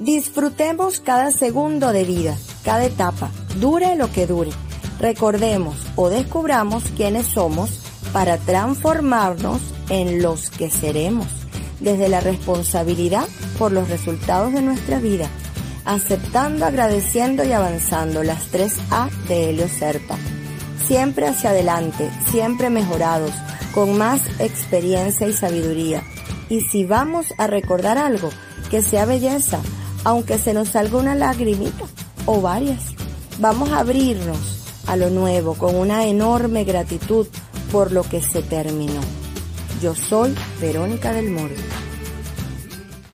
Disfrutemos cada segundo de vida, cada etapa, dure lo que dure. Recordemos o descubramos quiénes somos para transformarnos en los que seremos, desde la responsabilidad por los resultados de nuestra vida, aceptando, agradeciendo y avanzando las tres A de Helio Serpa. Siempre hacia adelante, siempre mejorados, con más experiencia y sabiduría. Y si vamos a recordar algo, que sea belleza, aunque se nos salga una lagrimita o varias. Vamos a abrirnos a lo nuevo con una enorme gratitud por lo que se terminó. Yo soy Verónica del Moro.